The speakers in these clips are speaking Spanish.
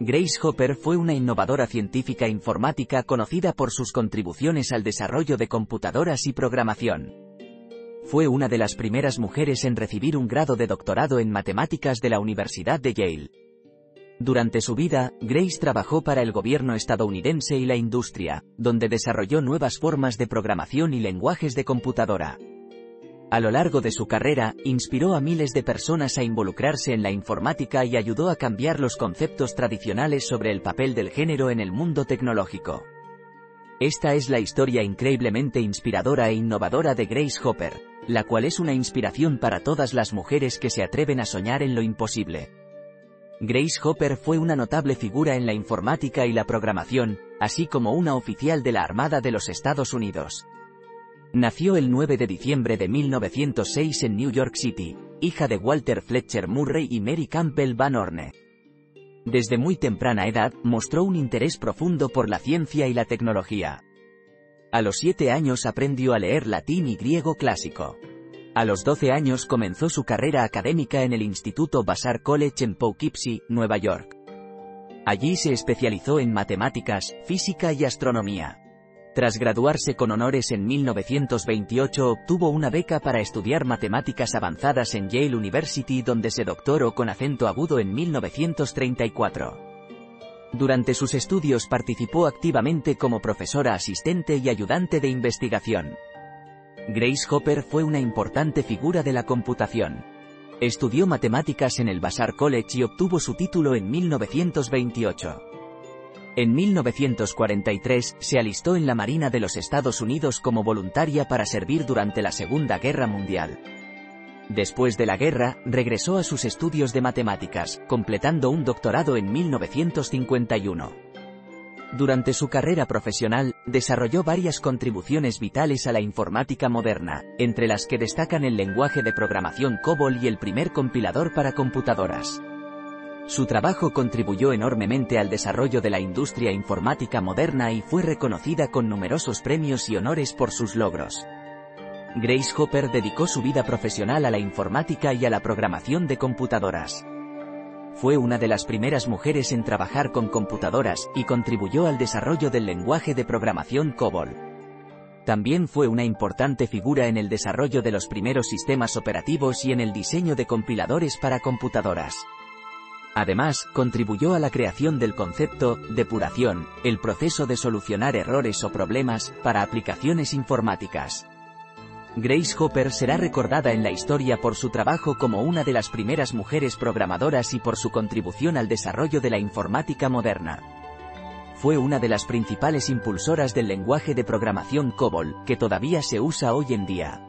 Grace Hopper fue una innovadora científica informática conocida por sus contribuciones al desarrollo de computadoras y programación. Fue una de las primeras mujeres en recibir un grado de doctorado en matemáticas de la Universidad de Yale. Durante su vida, Grace trabajó para el gobierno estadounidense y la industria, donde desarrolló nuevas formas de programación y lenguajes de computadora. A lo largo de su carrera, inspiró a miles de personas a involucrarse en la informática y ayudó a cambiar los conceptos tradicionales sobre el papel del género en el mundo tecnológico. Esta es la historia increíblemente inspiradora e innovadora de Grace Hopper, la cual es una inspiración para todas las mujeres que se atreven a soñar en lo imposible. Grace Hopper fue una notable figura en la informática y la programación, así como una oficial de la Armada de los Estados Unidos. Nació el 9 de diciembre de 1906 en New York City, hija de Walter Fletcher Murray y Mary Campbell Van Orne. Desde muy temprana edad, mostró un interés profundo por la ciencia y la tecnología. A los siete años aprendió a leer latín y griego clásico. A los 12 años comenzó su carrera académica en el Instituto Vassar College en Poughkeepsie, Nueva York. Allí se especializó en matemáticas, física y astronomía. Tras graduarse con honores en 1928 obtuvo una beca para estudiar matemáticas avanzadas en Yale University donde se doctoró con acento agudo en 1934. Durante sus estudios participó activamente como profesora asistente y ayudante de investigación. Grace Hopper fue una importante figura de la computación. Estudió matemáticas en el Vassar College y obtuvo su título en 1928. En 1943, se alistó en la Marina de los Estados Unidos como voluntaria para servir durante la Segunda Guerra Mundial. Después de la guerra, regresó a sus estudios de matemáticas, completando un doctorado en 1951. Durante su carrera profesional, desarrolló varias contribuciones vitales a la informática moderna, entre las que destacan el lenguaje de programación COBOL y el primer compilador para computadoras. Su trabajo contribuyó enormemente al desarrollo de la industria informática moderna y fue reconocida con numerosos premios y honores por sus logros. Grace Hopper dedicó su vida profesional a la informática y a la programación de computadoras. Fue una de las primeras mujeres en trabajar con computadoras y contribuyó al desarrollo del lenguaje de programación COBOL. También fue una importante figura en el desarrollo de los primeros sistemas operativos y en el diseño de compiladores para computadoras. Además, contribuyó a la creación del concepto, depuración, el proceso de solucionar errores o problemas, para aplicaciones informáticas. Grace Hopper será recordada en la historia por su trabajo como una de las primeras mujeres programadoras y por su contribución al desarrollo de la informática moderna. Fue una de las principales impulsoras del lenguaje de programación COBOL, que todavía se usa hoy en día.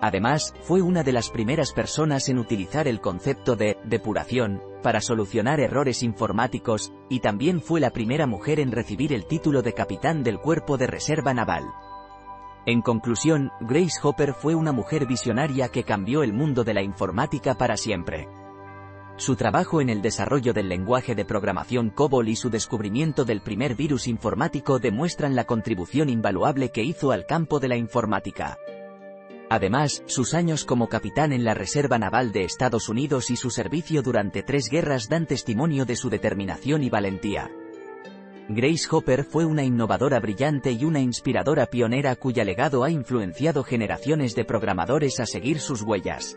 Además, fue una de las primeras personas en utilizar el concepto de depuración para solucionar errores informáticos, y también fue la primera mujer en recibir el título de capitán del Cuerpo de Reserva Naval. En conclusión, Grace Hopper fue una mujer visionaria que cambió el mundo de la informática para siempre. Su trabajo en el desarrollo del lenguaje de programación COBOL y su descubrimiento del primer virus informático demuestran la contribución invaluable que hizo al campo de la informática. Además, sus años como capitán en la Reserva Naval de Estados Unidos y su servicio durante tres guerras dan testimonio de su determinación y valentía. Grace Hopper fue una innovadora brillante y una inspiradora pionera cuya legado ha influenciado generaciones de programadores a seguir sus huellas.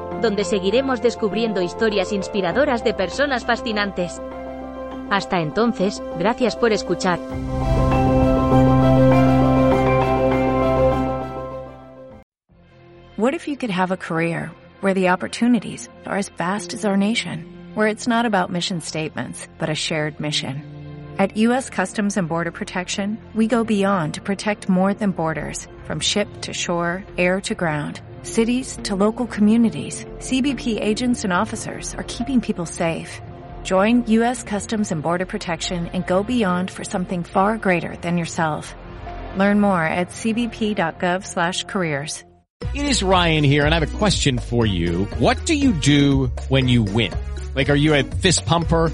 donde seguiremos descubriendo historias inspiradoras de personas fascinantes. Hasta entonces, gracias por escuchar. What if you could have a career where the opportunities are as vast as our nation, where it's not about mission statements, but a shared mission? At U.S. Customs and Border Protection, we go beyond to protect more than borders, from ship to shore, air to ground, cities to local communities. CBP agents and officers are keeping people safe. Join U.S. Customs and Border Protection and go beyond for something far greater than yourself. Learn more at cbp.gov/careers. It is Ryan here, and I have a question for you. What do you do when you win? Like, are you a fist pumper?